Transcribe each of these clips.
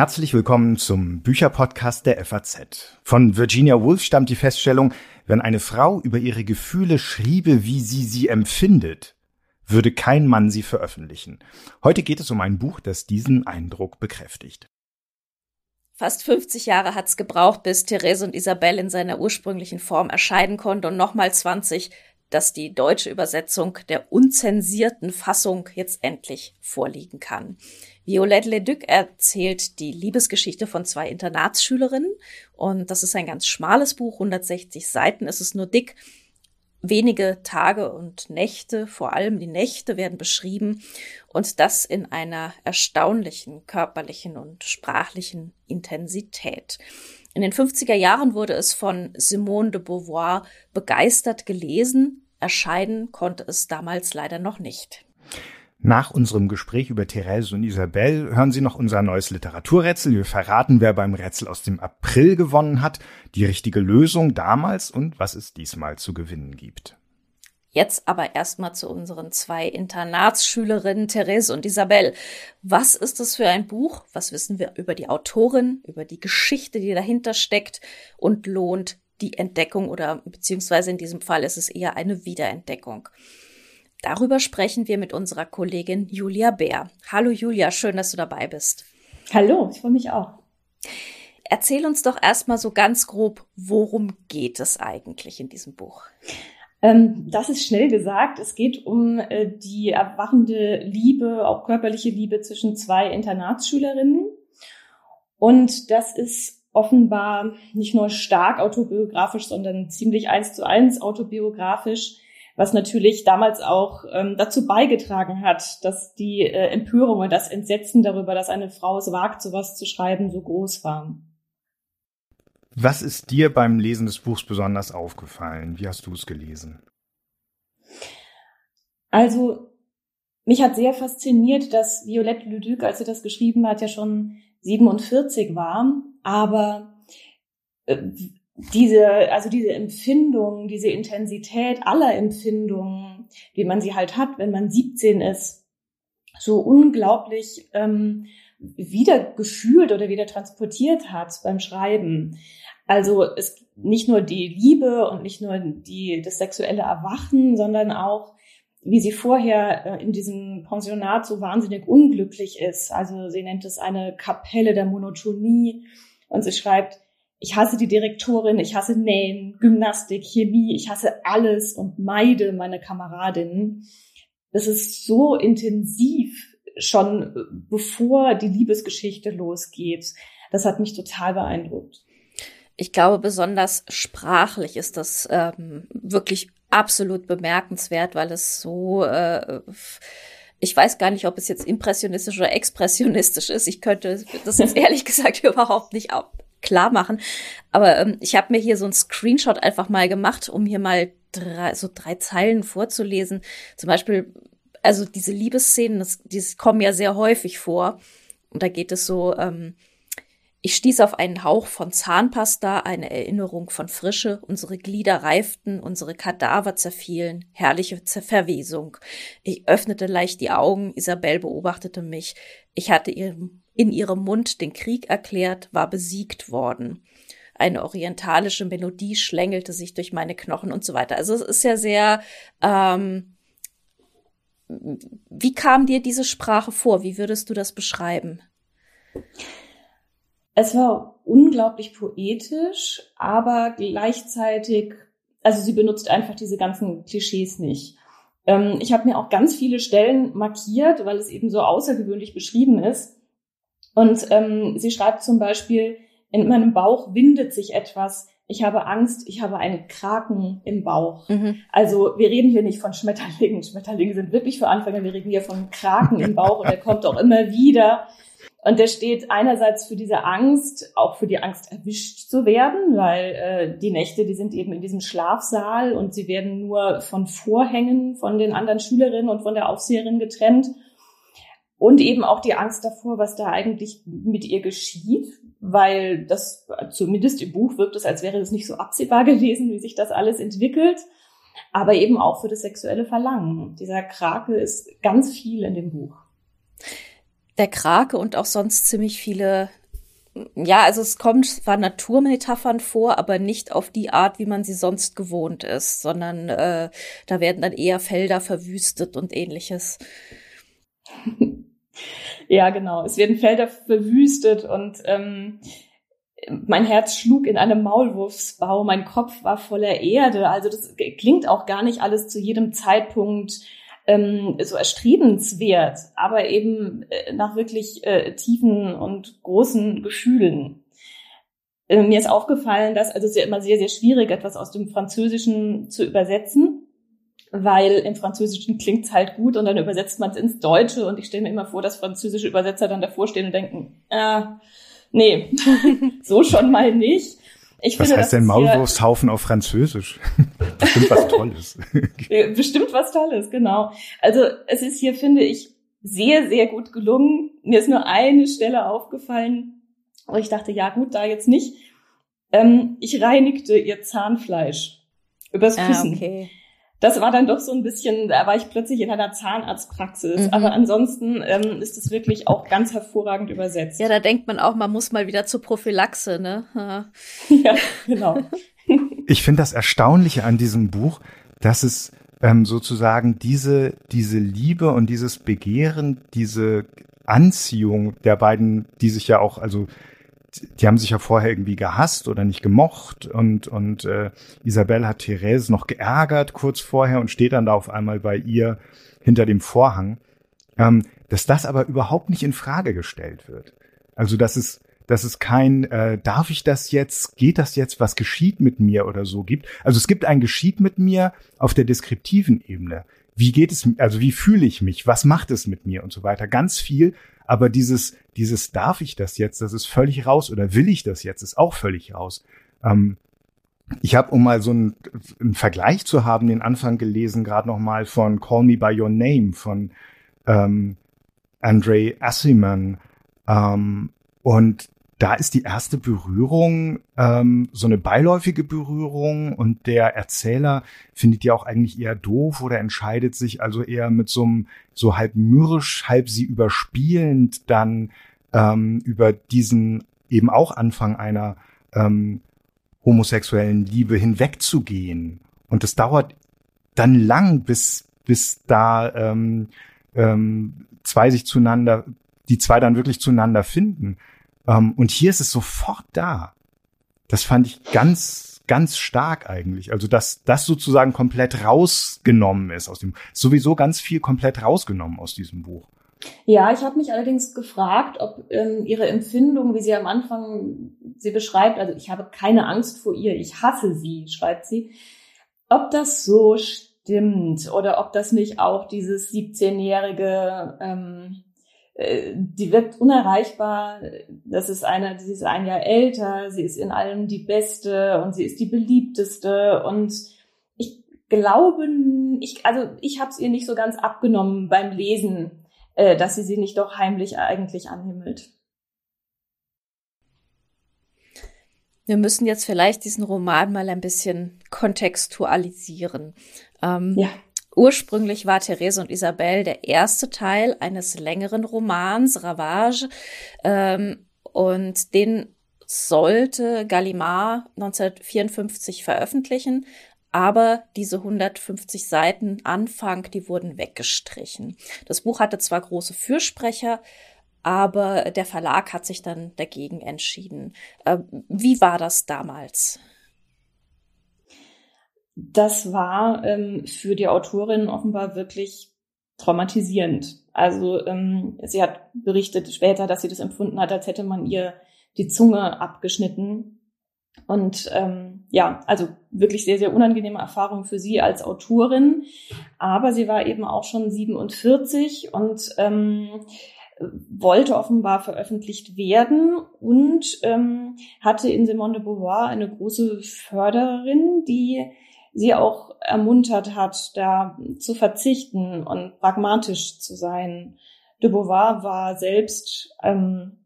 Herzlich willkommen zum Bücherpodcast der FAZ. Von Virginia Woolf stammt die Feststellung, wenn eine Frau über ihre Gefühle schriebe, wie sie sie empfindet, würde kein Mann sie veröffentlichen. Heute geht es um ein Buch, das diesen Eindruck bekräftigt. Fast 50 Jahre hat's gebraucht, bis Therese und Isabelle in seiner ursprünglichen Form erscheinen konnte und nochmal 20, dass die deutsche Übersetzung der unzensierten Fassung jetzt endlich vorliegen kann. Violette Leduc erzählt die Liebesgeschichte von zwei Internatsschülerinnen und das ist ein ganz schmales Buch, 160 Seiten, es ist nur dick. Wenige Tage und Nächte, vor allem die Nächte werden beschrieben und das in einer erstaunlichen körperlichen und sprachlichen Intensität. In den 50er Jahren wurde es von Simone de Beauvoir begeistert gelesen. Erscheinen konnte es damals leider noch nicht. Nach unserem Gespräch über Therese und Isabelle hören Sie noch unser neues Literaturrätsel. Wir verraten, wer beim Rätsel aus dem April gewonnen hat, die richtige Lösung damals und was es diesmal zu gewinnen gibt. Jetzt aber erstmal zu unseren zwei Internatsschülerinnen Therese und Isabelle. Was ist das für ein Buch? Was wissen wir über die Autorin, über die Geschichte, die dahinter steckt und lohnt die Entdeckung oder beziehungsweise in diesem Fall ist es eher eine Wiederentdeckung? Darüber sprechen wir mit unserer Kollegin Julia Bär. Hallo Julia, schön, dass du dabei bist. Hallo, ich freue mich auch. Erzähl uns doch erstmal so ganz grob, worum geht es eigentlich in diesem Buch? Ähm, das ist schnell gesagt. Es geht um äh, die erwachende Liebe, auch körperliche Liebe zwischen zwei Internatsschülerinnen. Und das ist offenbar nicht nur stark autobiografisch, sondern ziemlich eins zu eins autobiografisch was natürlich damals auch ähm, dazu beigetragen hat, dass die äh, Empörung und das Entsetzen darüber, dass eine Frau es wagt, sowas zu schreiben, so groß war. Was ist dir beim Lesen des Buchs besonders aufgefallen? Wie hast du es gelesen? Also, mich hat sehr fasziniert, dass Violette Leduc, als sie das geschrieben hat, ja schon 47 war, aber äh, diese, also diese Empfindung, diese Intensität aller Empfindungen, wie man sie halt hat, wenn man 17 ist, so unglaublich ähm, wieder gefühlt oder wieder transportiert hat beim Schreiben. Also es nicht nur die Liebe und nicht nur die das sexuelle Erwachen, sondern auch wie sie vorher äh, in diesem Pensionat so wahnsinnig unglücklich ist. Also sie nennt es eine Kapelle der Monotonie und sie schreibt, ich hasse die Direktorin, ich hasse Nähen, Gymnastik, Chemie, ich hasse alles und meide meine Kameradinnen. Das ist so intensiv schon bevor die Liebesgeschichte losgeht. Das hat mich total beeindruckt. Ich glaube, besonders sprachlich ist das ähm, wirklich absolut bemerkenswert, weil es so äh, ich weiß gar nicht, ob es jetzt impressionistisch oder expressionistisch ist. Ich könnte das jetzt ehrlich gesagt überhaupt nicht klar machen. Aber ähm, ich habe mir hier so ein Screenshot einfach mal gemacht, um hier mal drei, so drei Zeilen vorzulesen. Zum Beispiel, also diese Liebesszenen, das, die kommen ja sehr häufig vor. Und da geht es so, ähm, ich stieß auf einen Hauch von Zahnpasta, eine Erinnerung von Frische, unsere Glieder reiften, unsere Kadaver zerfielen, herrliche Verwesung. Ich öffnete leicht die Augen, Isabel beobachtete mich. Ich hatte ihren in ihrem Mund den Krieg erklärt, war besiegt worden. Eine orientalische Melodie schlängelte sich durch meine Knochen und so weiter. Also es ist ja sehr. Ähm, wie kam dir diese Sprache vor? Wie würdest du das beschreiben? Es war unglaublich poetisch, aber gleichzeitig, also sie benutzt einfach diese ganzen Klischees nicht. Ähm, ich habe mir auch ganz viele Stellen markiert, weil es eben so außergewöhnlich beschrieben ist. Und ähm, sie schreibt zum Beispiel, in meinem Bauch windet sich etwas. Ich habe Angst, ich habe einen Kraken im Bauch. Mhm. Also wir reden hier nicht von Schmetterlingen. Schmetterlinge sind wirklich für Anfänger. Wir reden hier von Kraken im Bauch und der kommt auch immer wieder. Und der steht einerseits für diese Angst, auch für die Angst erwischt zu werden, weil äh, die Nächte, die sind eben in diesem Schlafsaal und sie werden nur von Vorhängen von den anderen Schülerinnen und von der Aufseherin getrennt. Und eben auch die Angst davor, was da eigentlich mit ihr geschieht, weil das zumindest im Buch wirkt es, als wäre es nicht so absehbar gewesen, wie sich das alles entwickelt. Aber eben auch für das sexuelle Verlangen. Dieser Krake ist ganz viel in dem Buch. Der Krake und auch sonst ziemlich viele ja, also es kommt zwar Naturmetaphern vor, aber nicht auf die Art, wie man sie sonst gewohnt ist, sondern äh, da werden dann eher Felder verwüstet und ähnliches. Ja, genau. Es werden Felder verwüstet und ähm, mein Herz schlug in einem Maulwurfsbau, mein Kopf war voller Erde. Also das klingt auch gar nicht alles zu jedem Zeitpunkt ähm, so erstrebenswert, aber eben äh, nach wirklich äh, tiefen und großen Gefühlen. Äh, mir ist aufgefallen, dass, also es ist ja immer sehr, sehr schwierig, etwas aus dem Französischen zu übersetzen, weil im Französischen klingt's halt gut und dann übersetzt man es ins Deutsche und ich stelle mir immer vor, dass französische Übersetzer dann davor stehen und denken, äh, nee, so schon mal nicht. Ich was finde, heißt denn Maulwurfshaufen auf Französisch? Bestimmt was Tolles. Bestimmt was Tolles, genau. Also es ist hier, finde ich, sehr, sehr gut gelungen. Mir ist nur eine Stelle aufgefallen, wo ich dachte, ja gut, da jetzt nicht. Ähm, ich reinigte ihr Zahnfleisch übers Küssen. Ah, okay das war dann doch so ein bisschen, da war ich plötzlich in einer Zahnarztpraxis. Mhm. Aber ansonsten ähm, ist es wirklich auch ganz hervorragend übersetzt. Ja, da denkt man auch, man muss mal wieder zur Prophylaxe, ne? Ja, ja genau. ich finde das Erstaunliche an diesem Buch, dass es ähm, sozusagen diese, diese Liebe und dieses Begehren, diese Anziehung der beiden, die sich ja auch, also die haben sich ja vorher irgendwie gehasst oder nicht gemocht und, und äh, Isabelle hat Therese noch geärgert kurz vorher und steht dann da auf einmal bei ihr hinter dem Vorhang, ähm, dass das aber überhaupt nicht in Frage gestellt wird. Also dass es, dass es kein, äh, darf ich das jetzt, geht das jetzt, was geschieht mit mir oder so gibt. Also es gibt ein Geschieht mit mir auf der deskriptiven Ebene. Wie geht es, also wie fühle ich mich, was macht es mit mir und so weiter. Ganz viel, aber dieses, dieses darf ich das jetzt, das ist völlig raus oder will ich das jetzt, ist auch völlig raus. Ähm, ich habe, um mal so einen, einen, Vergleich zu haben, den Anfang gelesen, gerade noch mal von Call Me by Your Name von ähm, Andre Assiman. Ähm, und da ist die erste Berührung ähm, so eine beiläufige Berührung und der Erzähler findet die auch eigentlich eher doof oder entscheidet sich also eher mit so einem so halb mürrisch, halb sie überspielend dann ähm, über diesen eben auch Anfang einer ähm, homosexuellen Liebe hinwegzugehen. Und es dauert dann lang, bis bis da ähm, ähm, zwei sich zueinander, die zwei dann wirklich zueinander finden. Ähm, und hier ist es sofort da. Das fand ich ganz, ganz stark eigentlich. Also, dass das sozusagen komplett rausgenommen ist aus dem, sowieso ganz viel komplett rausgenommen aus diesem Buch. Ja, ich habe mich allerdings gefragt, ob ähm, ihre Empfindung, wie sie am Anfang sie beschreibt, also ich habe keine Angst vor ihr, ich hasse sie, schreibt sie, ob das so stimmt oder ob das nicht auch dieses 17-jährige ähm, äh, die wirkt unerreichbar. Das ist eine, sie ist ein Jahr älter, sie ist in allem die Beste und sie ist die beliebteste und ich glaube, ich, also ich habe es ihr nicht so ganz abgenommen beim Lesen, äh, dass sie sie nicht doch heimlich eigentlich anhimmelt. Wir müssen jetzt vielleicht diesen Roman mal ein bisschen kontextualisieren. Ähm, ja. Ursprünglich war Therese und Isabelle der erste Teil eines längeren Romans, Ravage, ähm, und den sollte Gallimard 1954 veröffentlichen, aber diese 150 Seiten Anfang, die wurden weggestrichen. Das Buch hatte zwar große Fürsprecher, aber der Verlag hat sich dann dagegen entschieden. Äh, wie war das damals? Das war ähm, für die Autorin offenbar wirklich traumatisierend. Also ähm, sie hat berichtet später, dass sie das empfunden hat, als hätte man ihr die Zunge abgeschnitten. Und ähm, ja, also wirklich sehr, sehr unangenehme Erfahrung für sie als Autorin. Aber sie war eben auch schon 47 und ähm, wollte offenbar veröffentlicht werden und ähm, hatte in Simone de Beauvoir eine große Förderin, die sie auch ermuntert hat, da zu verzichten und pragmatisch zu sein. De Beauvoir war selbst ähm,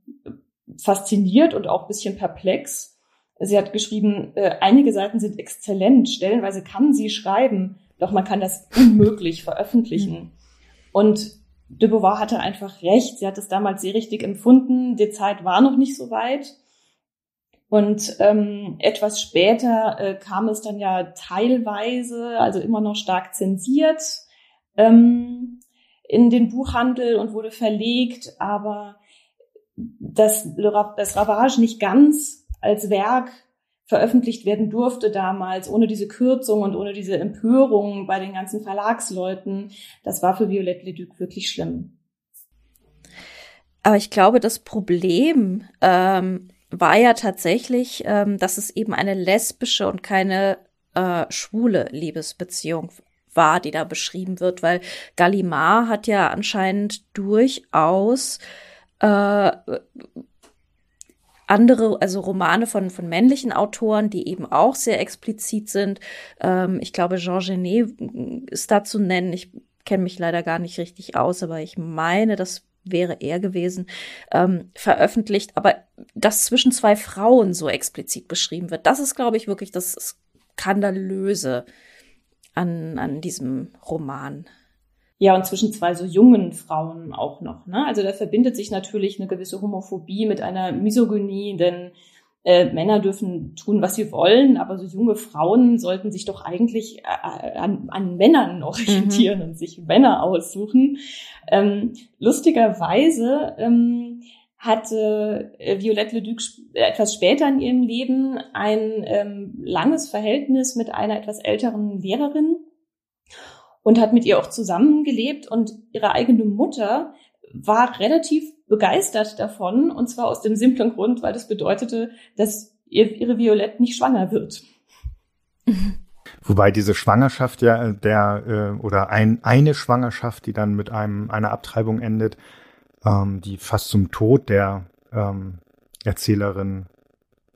fasziniert und auch ein bisschen perplex. Sie hat geschrieben, äh, einige Seiten sind exzellent, stellenweise kann sie schreiben, doch man kann das unmöglich veröffentlichen. Und de Beauvoir hatte einfach recht, sie hat es damals sehr richtig empfunden, die Zeit war noch nicht so weit. Und ähm, etwas später äh, kam es dann ja teilweise, also immer noch stark zensiert, ähm, in den Buchhandel und wurde verlegt, aber dass das Ravage nicht ganz als Werk veröffentlicht werden durfte damals, ohne diese Kürzung und ohne diese Empörung bei den ganzen Verlagsleuten, das war für Violette Leduc wirklich schlimm. Aber ich glaube, das Problem ähm, war ja tatsächlich, ähm, dass es eben eine lesbische und keine äh, schwule Liebesbeziehung war, die da beschrieben wird, weil Gallimard hat ja anscheinend durchaus äh, andere, also Romane von, von männlichen Autoren, die eben auch sehr explizit sind. Ähm, ich glaube, Jean Genet ist da zu nennen. Ich kenne mich leider gar nicht richtig aus, aber ich meine, das wäre er gewesen, ähm, veröffentlicht. Aber dass zwischen zwei Frauen so explizit beschrieben wird, das ist, glaube ich, wirklich das Skandalöse an, an diesem Roman. Ja, und zwischen zwei so jungen Frauen auch noch. Ne? Also da verbindet sich natürlich eine gewisse Homophobie mit einer Misogynie, denn äh, Männer dürfen tun, was sie wollen, aber so junge Frauen sollten sich doch eigentlich äh, an, an Männern orientieren mhm. und sich Männer aussuchen. Ähm, lustigerweise ähm, hatte äh, Violette Leduc etwas später in ihrem Leben ein ähm, langes Verhältnis mit einer etwas älteren Lehrerin und hat mit ihr auch zusammengelebt und ihre eigene Mutter war relativ begeistert davon und zwar aus dem simplen Grund, weil das bedeutete, dass ihr, ihre Violette nicht schwanger wird. Wobei diese Schwangerschaft ja der äh, oder ein, eine Schwangerschaft, die dann mit einem einer Abtreibung endet, ähm, die fast zum Tod der ähm, Erzählerin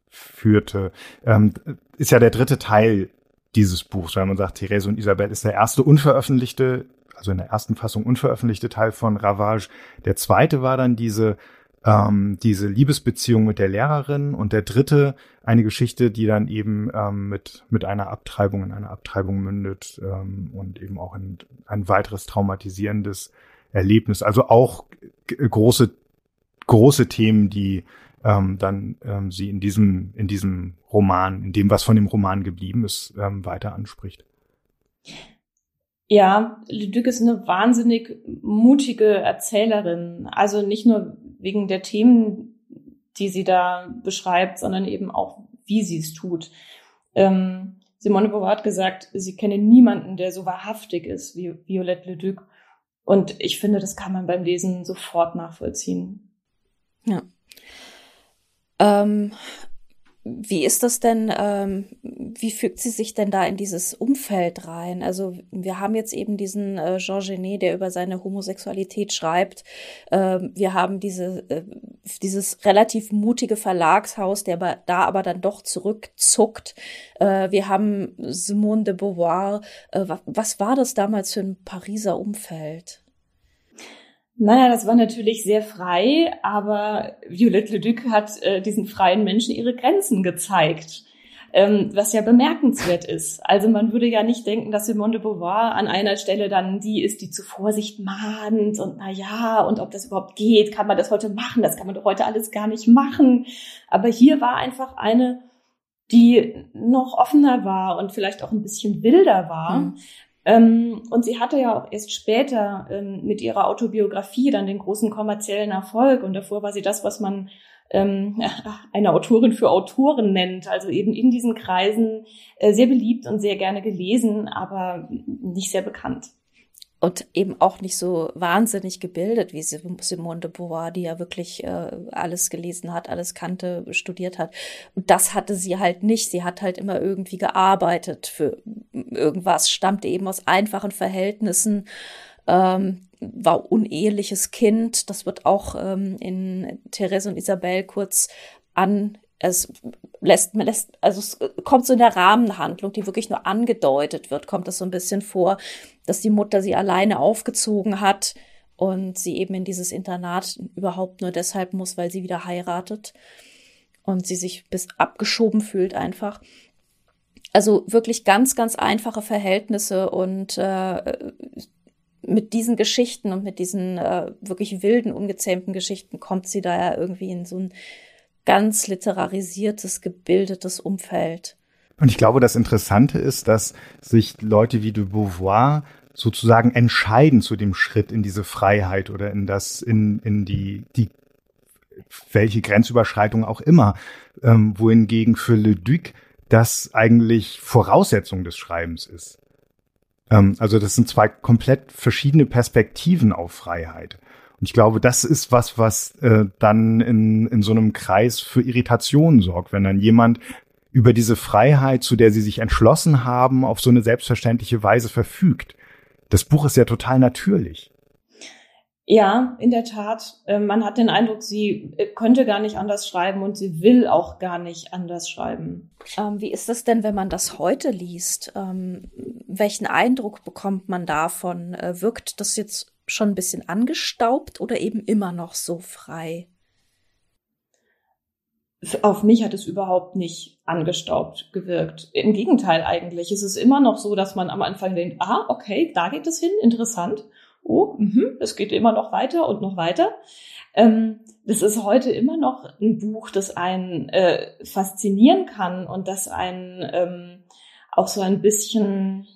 führte, ähm, ist ja der dritte Teil dieses Buchs, weil man sagt, Therese und Isabel ist der erste unveröffentlichte, also in der ersten Fassung unveröffentlichte Teil von Ravage. Der zweite war dann diese ähm, diese Liebesbeziehung mit der Lehrerin und der dritte eine Geschichte, die dann eben ähm, mit mit einer Abtreibung in einer Abtreibung mündet ähm, und eben auch in ein weiteres traumatisierendes Erlebnis. Also auch große, große Themen, die ähm, dann ähm, sie in diesem, in diesem Roman, in dem, was von dem Roman geblieben ist, ähm, weiter anspricht. Ja, Leduc ist eine wahnsinnig mutige Erzählerin. Also nicht nur wegen der Themen, die sie da beschreibt, sondern eben auch, wie sie es tut. Ähm, Simone Beauvoir hat gesagt, sie kenne niemanden, der so wahrhaftig ist wie Violette Leduc. Und ich finde, das kann man beim Lesen sofort nachvollziehen. Ja. Ähm, wie ist das denn, ähm, wie fügt sie sich denn da in dieses Umfeld rein? Also wir haben jetzt eben diesen äh, Jean Genet, der über seine Homosexualität schreibt. Ähm, wir haben diese, äh, dieses relativ mutige Verlagshaus, der da aber dann doch zurückzuckt. Äh, wir haben Simone de Beauvoir. Äh, was war das damals für ein Pariser Umfeld? Naja, das war natürlich sehr frei, aber Violette Leduc hat äh, diesen freien Menschen ihre Grenzen gezeigt, ähm, was ja bemerkenswert ist. Also man würde ja nicht denken, dass Simone de Beauvoir an einer Stelle dann die ist, die zu Vorsicht mahnt und na ja, und ob das überhaupt geht, kann man das heute machen, das kann man doch heute alles gar nicht machen. Aber hier war einfach eine, die noch offener war und vielleicht auch ein bisschen wilder war. Mhm. Ähm, und sie hatte ja auch erst später ähm, mit ihrer Autobiografie dann den großen kommerziellen Erfolg. Und davor war sie das, was man ähm, eine Autorin für Autoren nennt. Also eben in diesen Kreisen äh, sehr beliebt und sehr gerne gelesen, aber nicht sehr bekannt und eben auch nicht so wahnsinnig gebildet wie Simone de Beauvoir, die ja wirklich äh, alles gelesen hat, alles kannte, studiert hat. Und das hatte sie halt nicht. Sie hat halt immer irgendwie gearbeitet für irgendwas, stammte eben aus einfachen Verhältnissen, ähm, war uneheliches Kind. Das wird auch ähm, in Therese und Isabel kurz an es lässt, man lässt, also es kommt so in der Rahmenhandlung, die wirklich nur angedeutet wird, kommt das so ein bisschen vor, dass die Mutter sie alleine aufgezogen hat und sie eben in dieses Internat überhaupt nur deshalb muss, weil sie wieder heiratet und sie sich bis abgeschoben fühlt einfach. Also wirklich ganz, ganz einfache Verhältnisse und äh, mit diesen Geschichten und mit diesen äh, wirklich wilden, ungezähmten Geschichten kommt sie da ja irgendwie in so ein ganz literarisiertes, gebildetes Umfeld. Und ich glaube, das Interessante ist, dass sich Leute wie de Beauvoir sozusagen entscheiden zu dem Schritt in diese Freiheit oder in das, in, in die, die, welche Grenzüberschreitung auch immer, ähm, wohingegen für Le Duc das eigentlich Voraussetzung des Schreibens ist. Ähm, also das sind zwei komplett verschiedene Perspektiven auf Freiheit. Und ich glaube, das ist was, was äh, dann in, in so einem Kreis für Irritationen sorgt, wenn dann jemand über diese Freiheit, zu der sie sich entschlossen haben, auf so eine selbstverständliche Weise verfügt. Das Buch ist ja total natürlich. Ja, in der Tat. Ähm, man hat den Eindruck, sie äh, könnte gar nicht anders schreiben und sie will auch gar nicht anders schreiben. Ähm, wie ist es denn, wenn man das heute liest? Ähm, welchen Eindruck bekommt man davon? Äh, wirkt das jetzt schon ein bisschen angestaubt oder eben immer noch so frei? Auf mich hat es überhaupt nicht angestaubt gewirkt. Im Gegenteil eigentlich. Es ist immer noch so, dass man am Anfang denkt, ah, okay, da geht es hin, interessant oh, mh, es geht immer noch weiter und noch weiter. Ähm, das ist heute immer noch ein Buch, das einen äh, faszinieren kann und das einen ähm, auch so ein bisschen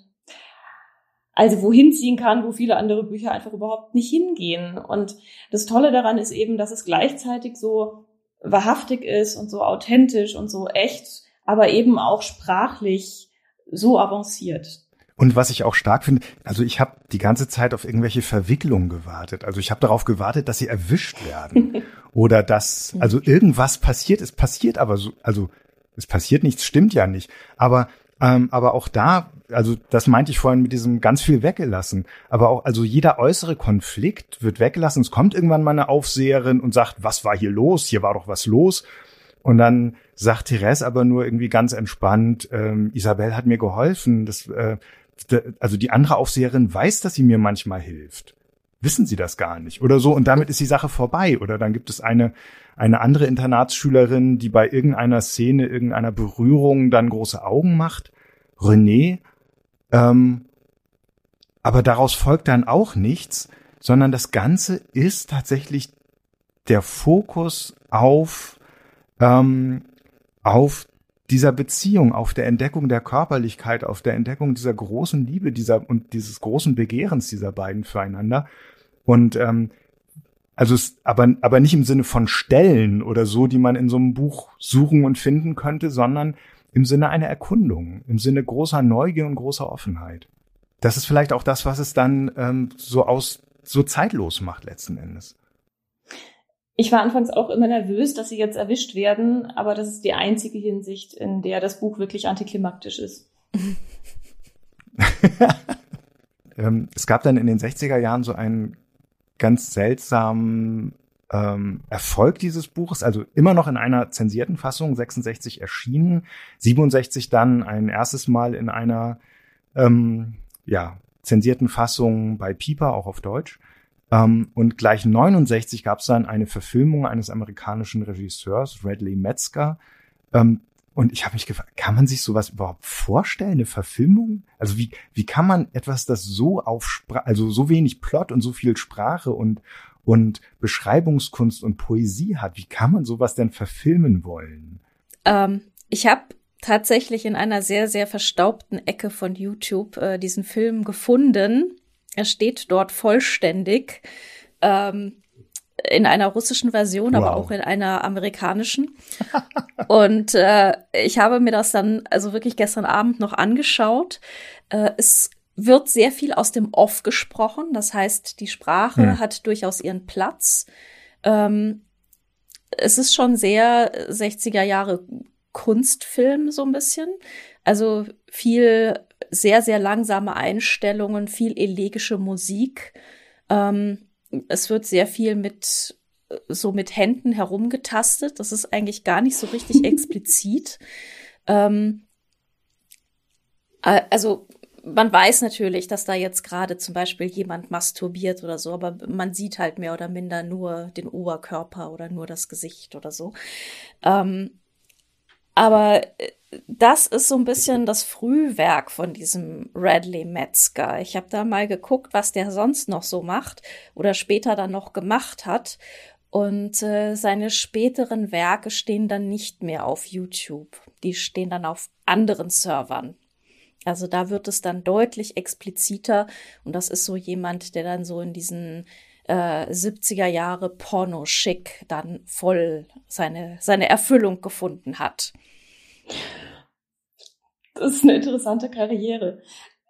also wohin ziehen kann, wo viele andere Bücher einfach überhaupt nicht hingehen. Und das Tolle daran ist eben, dass es gleichzeitig so wahrhaftig ist und so authentisch und so echt, aber eben auch sprachlich so avanciert. Und was ich auch stark finde, also ich habe die ganze Zeit auf irgendwelche Verwicklungen gewartet. Also ich habe darauf gewartet, dass sie erwischt werden oder dass also irgendwas passiert. Es passiert aber so, also es passiert nichts, stimmt ja nicht. Aber ähm, aber auch da, also das meinte ich vorhin mit diesem ganz viel weggelassen. Aber auch also jeder äußere Konflikt wird weggelassen. Es kommt irgendwann mal eine Aufseherin und sagt, was war hier los? Hier war doch was los. Und dann sagt Therese aber nur irgendwie ganz entspannt, ähm, Isabel hat mir geholfen. Das, äh, also die andere Aufseherin weiß, dass sie mir manchmal hilft. Wissen sie das gar nicht oder so und damit ist die Sache vorbei. Oder dann gibt es eine, eine andere Internatsschülerin, die bei irgendeiner Szene, irgendeiner Berührung dann große Augen macht. René. Ähm, aber daraus folgt dann auch nichts, sondern das Ganze ist tatsächlich der Fokus auf, ähm, auf dieser Beziehung, auf der Entdeckung der Körperlichkeit, auf der Entdeckung dieser großen Liebe dieser und dieses großen Begehrens dieser beiden füreinander. Und ähm, also es, aber, aber nicht im Sinne von Stellen oder so, die man in so einem Buch suchen und finden könnte, sondern im Sinne einer Erkundung, im Sinne großer Neugier und großer Offenheit. Das ist vielleicht auch das, was es dann ähm, so aus so zeitlos macht letzten Endes. Ich war anfangs auch immer nervös, dass sie jetzt erwischt werden, aber das ist die einzige Hinsicht, in der das Buch wirklich antiklimaktisch ist. ähm, es gab dann in den 60er Jahren so einen ganz seltsamen ähm, Erfolg dieses Buches, also immer noch in einer zensierten Fassung, 66 erschienen, 67 dann ein erstes Mal in einer ähm, ja, zensierten Fassung bei Piper, auch auf Deutsch. Ähm, und gleich 69 gab es dann eine Verfilmung eines amerikanischen Regisseurs, Radley Metzger. Ähm, und ich habe mich gefragt, kann man sich sowas überhaupt vorstellen, eine Verfilmung? Also wie, wie kann man etwas, das so auf also so wenig Plot und so viel Sprache und, und Beschreibungskunst und Poesie hat, wie kann man sowas denn verfilmen wollen? Ähm, ich habe tatsächlich in einer sehr, sehr verstaubten Ecke von YouTube äh, diesen Film gefunden. Er steht dort vollständig. Ähm, in einer russischen Version, wow. aber auch in einer amerikanischen. und äh, ich habe mir das dann also wirklich gestern Abend noch angeschaut. Äh, es wird sehr viel aus dem Off gesprochen. Das heißt, die Sprache hm. hat durchaus ihren Platz. Ähm, es ist schon sehr 60er Jahre Kunstfilm so ein bisschen. Also viel sehr, sehr langsame Einstellungen, viel elegische Musik. Ähm, es wird sehr viel mit so mit Händen herumgetastet. Das ist eigentlich gar nicht so richtig explizit. Ähm, also man weiß natürlich, dass da jetzt gerade zum Beispiel jemand masturbiert oder so, aber man sieht halt mehr oder minder nur den Oberkörper oder nur das Gesicht oder so. Ähm, aber äh, das ist so ein bisschen das Frühwerk von diesem Radley Metzger. Ich habe da mal geguckt, was der sonst noch so macht oder später dann noch gemacht hat. Und äh, seine späteren Werke stehen dann nicht mehr auf YouTube. Die stehen dann auf anderen Servern. Also da wird es dann deutlich expliziter und das ist so jemand, der dann so in diesen äh, 70er Jahre Porno-Schick dann voll seine, seine Erfüllung gefunden hat. Das ist eine interessante Karriere.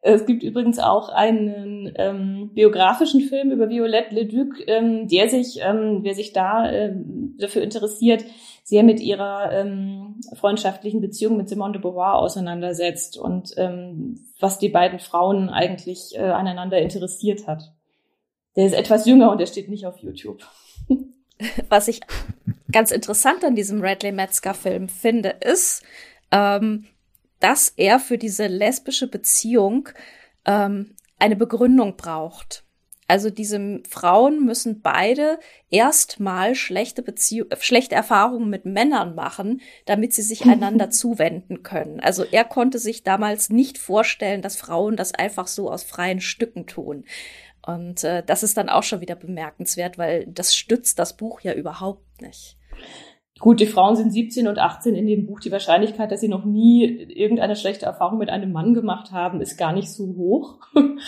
Es gibt übrigens auch einen ähm, biografischen Film über Violette Leduc, ähm, der sich, ähm, wer sich da ähm, dafür interessiert, sehr mit ihrer ähm, freundschaftlichen Beziehung mit Simone de Beauvoir auseinandersetzt und ähm, was die beiden Frauen eigentlich äh, aneinander interessiert hat. Der ist etwas jünger und der steht nicht auf YouTube. Was ich ganz interessant an diesem Radley Metzger-Film finde, ist, ähm, dass er für diese lesbische Beziehung ähm, eine Begründung braucht. Also diese Frauen müssen beide erstmal schlechte Beziehung, schlechte Erfahrungen mit Männern machen, damit sie sich einander zuwenden können. Also er konnte sich damals nicht vorstellen, dass Frauen das einfach so aus freien Stücken tun. Und äh, das ist dann auch schon wieder bemerkenswert, weil das stützt das Buch ja überhaupt nicht. Gut, die Frauen sind 17 und 18 in dem Buch. Die Wahrscheinlichkeit, dass sie noch nie irgendeine schlechte Erfahrung mit einem Mann gemacht haben, ist gar nicht so hoch.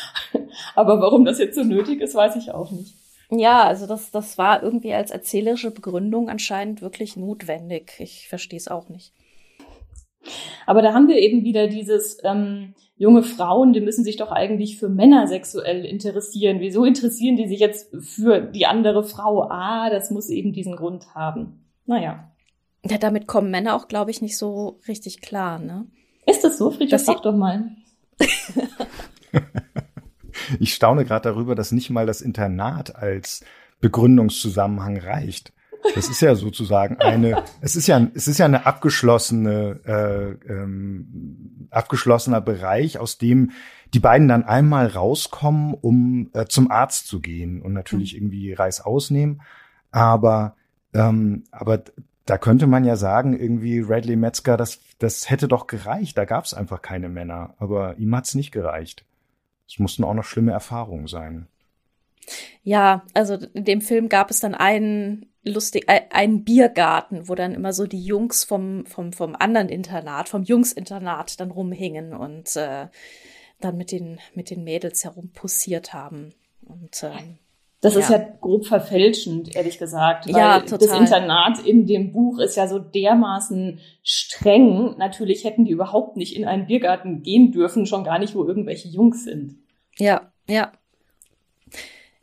Aber warum das jetzt so nötig ist, weiß ich auch nicht. Ja, also das, das war irgendwie als erzählerische Begründung anscheinend wirklich notwendig. Ich verstehe es auch nicht. Aber da haben wir eben wieder dieses ähm, junge Frauen, die müssen sich doch eigentlich für Männer sexuell interessieren. Wieso interessieren die sich jetzt für die andere Frau? Ah, das muss eben diesen Grund haben. Naja. Ja, damit kommen Männer auch, glaube ich, nicht so richtig klar, ne? Ist das so? Friedrich, sag doch mal. ich staune gerade darüber, dass nicht mal das Internat als Begründungszusammenhang reicht. Das ist ja sozusagen eine, es ist ja, es ist ja eine abgeschlossene, äh, ähm, abgeschlossener Bereich, aus dem die beiden dann einmal rauskommen, um äh, zum Arzt zu gehen und natürlich mhm. irgendwie Reis ausnehmen. Aber ähm, aber da könnte man ja sagen, irgendwie Radley Metzger, das, das hätte doch gereicht. Da gab es einfach keine Männer. Aber ihm hat's nicht gereicht. Es mussten auch noch schlimme Erfahrungen sein. Ja, also in dem Film gab es dann einen lustig, einen Biergarten, wo dann immer so die Jungs vom, vom, vom anderen Internat, vom Jungsinternat dann rumhingen und äh, dann mit den, mit den Mädels herumpussiert haben. Und ähm, das ja. ist ja grob verfälschend, ehrlich gesagt. Weil ja, total. das Internat in dem Buch ist ja so dermaßen streng. Natürlich hätten die überhaupt nicht in einen Biergarten gehen dürfen, schon gar nicht, wo irgendwelche Jungs sind. Ja, ja.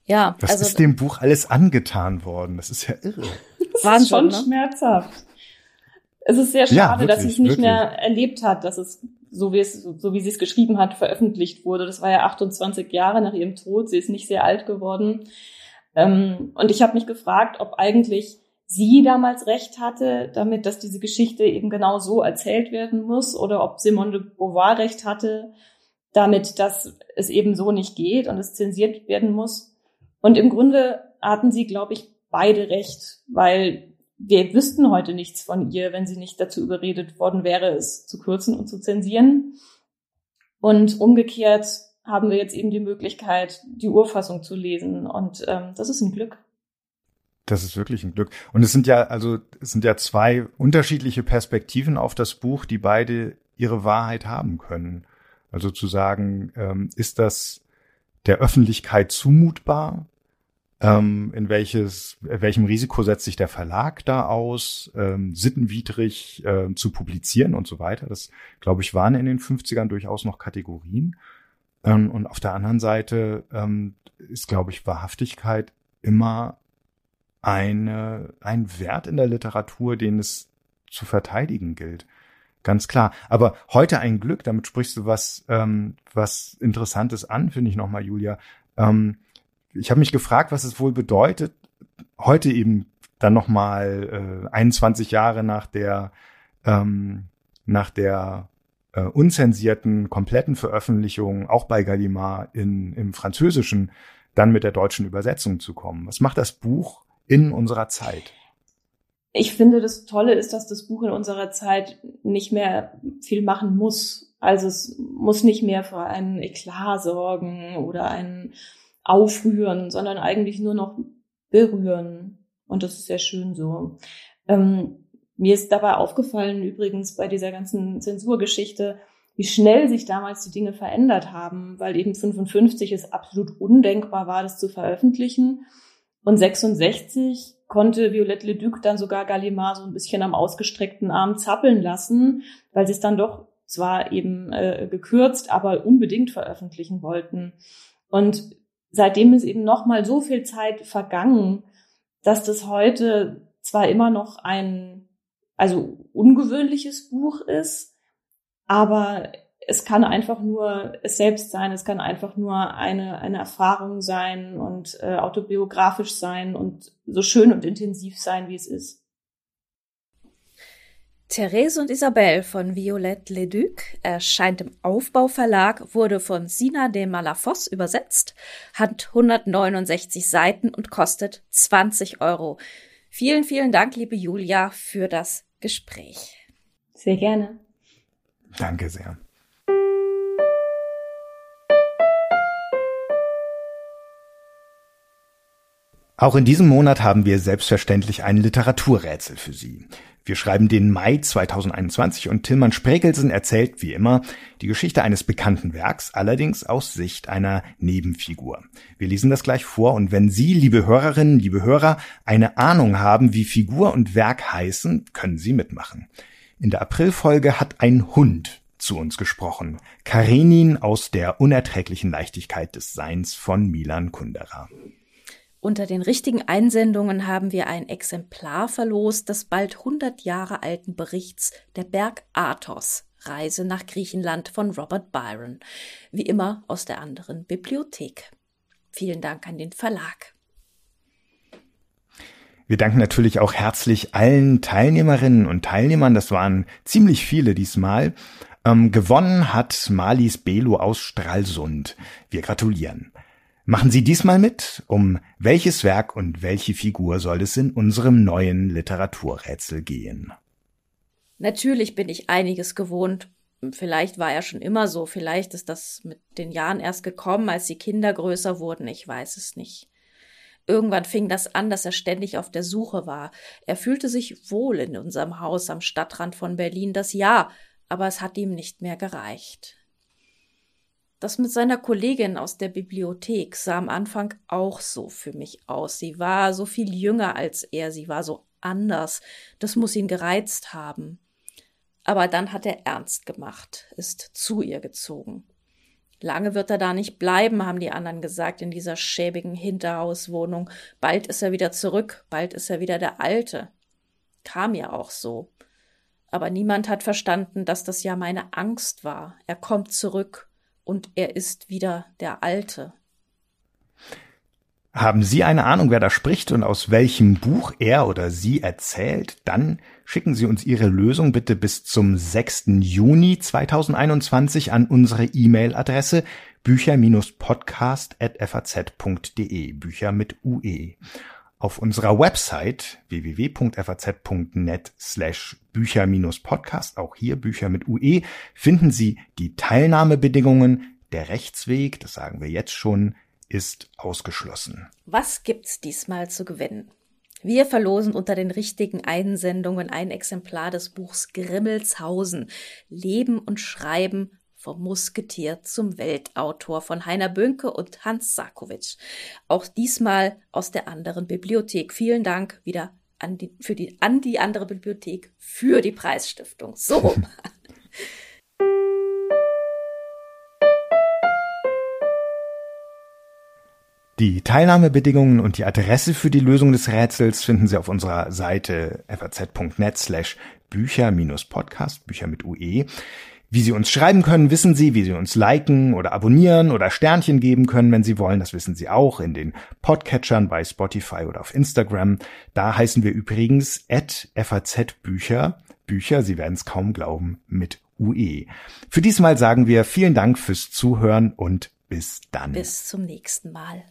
Ja, das also, ist dem Buch alles angetan worden. Das ist ja irre. Das Wahnsinn, ist schon ne? schmerzhaft. Es ist sehr schade, ja, wirklich, dass sie es nicht wirklich. mehr erlebt hat, dass es so wie es, so wie sie es geschrieben hat, veröffentlicht wurde. Das war ja 28 Jahre nach ihrem Tod. Sie ist nicht sehr alt geworden. Ähm, und ich habe mich gefragt, ob eigentlich sie damals recht hatte, damit, dass diese Geschichte eben genau so erzählt werden muss, oder ob Simone de Beauvoir recht hatte, damit, dass es eben so nicht geht und es zensiert werden muss. Und im Grunde hatten sie, glaube ich, beide recht, weil wir wüssten heute nichts von ihr, wenn sie nicht dazu überredet worden wäre, es zu kürzen und zu zensieren. Und umgekehrt haben wir jetzt eben die Möglichkeit, die Urfassung zu lesen. Und ähm, das ist ein Glück. Das ist wirklich ein Glück. Und es sind ja, also, es sind ja zwei unterschiedliche Perspektiven auf das Buch, die beide ihre Wahrheit haben können. Also zu sagen, ähm, ist das der Öffentlichkeit zumutbar? Ähm, in welches, welchem Risiko setzt sich der Verlag da aus, ähm, sittenwidrig äh, zu publizieren und so weiter. Das, glaube ich, waren in den 50ern durchaus noch Kategorien. Ähm, und auf der anderen Seite ähm, ist, glaube ich, Wahrhaftigkeit immer eine, ein Wert in der Literatur, den es zu verteidigen gilt. Ganz klar. Aber heute ein Glück, damit sprichst du was, ähm, was Interessantes an, finde ich nochmal, Julia. Ähm, ich habe mich gefragt, was es wohl bedeutet, heute eben dann nochmal äh, 21 Jahre nach der ähm, nach der äh, unzensierten, kompletten Veröffentlichung, auch bei Gallimard in, im Französischen, dann mit der deutschen Übersetzung zu kommen. Was macht das Buch in unserer Zeit? Ich finde, das Tolle ist, dass das Buch in unserer Zeit nicht mehr viel machen muss. Also es muss nicht mehr für einen Eklat sorgen oder einen aufrühren, sondern eigentlich nur noch berühren. Und das ist sehr schön so. Ähm, mir ist dabei aufgefallen, übrigens bei dieser ganzen Zensurgeschichte, wie schnell sich damals die Dinge verändert haben, weil eben 55 es absolut undenkbar war, das zu veröffentlichen. Und 66 konnte Violette Leduc dann sogar Gallimard so ein bisschen am ausgestreckten Arm zappeln lassen, weil sie es dann doch zwar eben äh, gekürzt, aber unbedingt veröffentlichen wollten. Und seitdem ist eben noch mal so viel Zeit vergangen, dass das heute zwar immer noch ein also ungewöhnliches Buch ist, aber es kann einfach nur es selbst sein, es kann einfach nur eine, eine Erfahrung sein und äh, autobiografisch sein und so schön und intensiv sein, wie es ist. Therese und Isabelle von Violette Leduc erscheint im Aufbauverlag, wurde von Sina de Malafos übersetzt, hat 169 Seiten und kostet 20 Euro. Vielen, vielen Dank, liebe Julia, für das Gespräch. Sehr gerne. Danke sehr. Auch in diesem Monat haben wir selbstverständlich ein Literaturrätsel für Sie. Wir schreiben den Mai 2021 und Tillmann Sprekelsen erzählt, wie immer, die Geschichte eines bekannten Werks, allerdings aus Sicht einer Nebenfigur. Wir lesen das gleich vor und wenn Sie, liebe Hörerinnen, liebe Hörer, eine Ahnung haben, wie Figur und Werk heißen, können Sie mitmachen. In der Aprilfolge hat ein Hund zu uns gesprochen. Karenin aus der unerträglichen Leichtigkeit des Seins von Milan Kundera. Unter den richtigen Einsendungen haben wir ein Exemplar verlost des bald 100 Jahre alten Berichts Der Berg Athos, Reise nach Griechenland von Robert Byron, wie immer aus der anderen Bibliothek. Vielen Dank an den Verlag. Wir danken natürlich auch herzlich allen Teilnehmerinnen und Teilnehmern. Das waren ziemlich viele diesmal. Ähm, gewonnen hat Malis Belo aus Stralsund. Wir gratulieren. Machen Sie diesmal mit, um welches Werk und welche Figur soll es in unserem neuen Literaturrätsel gehen? Natürlich bin ich einiges gewohnt. Vielleicht war er schon immer so, vielleicht ist das mit den Jahren erst gekommen, als die Kinder größer wurden, ich weiß es nicht. Irgendwann fing das an, dass er ständig auf der Suche war. Er fühlte sich wohl in unserem Haus am Stadtrand von Berlin, das ja, aber es hat ihm nicht mehr gereicht. Das mit seiner Kollegin aus der Bibliothek sah am Anfang auch so für mich aus. Sie war so viel jünger als er, sie war so anders. Das muss ihn gereizt haben. Aber dann hat er ernst gemacht, ist zu ihr gezogen. Lange wird er da nicht bleiben, haben die anderen gesagt, in dieser schäbigen Hinterhauswohnung. Bald ist er wieder zurück, bald ist er wieder der Alte. Kam ja auch so. Aber niemand hat verstanden, dass das ja meine Angst war. Er kommt zurück und er ist wieder der Alte. Haben Sie eine Ahnung, wer da spricht und aus welchem Buch er oder sie erzählt? Dann schicken Sie uns Ihre Lösung bitte bis zum 6. Juni 2021 an unsere E-Mail-Adresse bücher-podcast.faz.de, Bücher mit UE. Auf unserer Website www.faz.net slash Bücher-Podcast, auch hier Bücher mit UE, finden Sie die Teilnahmebedingungen. Der Rechtsweg, das sagen wir jetzt schon, ist ausgeschlossen. Was gibt's diesmal zu gewinnen? Wir verlosen unter den richtigen Einsendungen ein Exemplar des Buchs Grimmelshausen Leben und Schreiben vom Musketier zum Weltautor von Heiner Bönke und Hans Sarkowitsch. Auch diesmal aus der anderen Bibliothek. Vielen Dank wieder an die, für die, an die andere Bibliothek für die Preisstiftung. So. Die Teilnahmebedingungen und die Adresse für die Lösung des Rätsels finden Sie auf unserer Seite faz.net slash Bücher-Podcast, Bücher mit UE. Wie Sie uns schreiben können, wissen Sie, wie Sie uns liken oder abonnieren oder Sternchen geben können, wenn Sie wollen. Das wissen Sie auch in den Podcatchern bei Spotify oder auf Instagram. Da heißen wir übrigens at FAZ-Bücher. Bücher, Sie werden es kaum glauben, mit UE. Für diesmal sagen wir vielen Dank fürs Zuhören und bis dann. Bis zum nächsten Mal.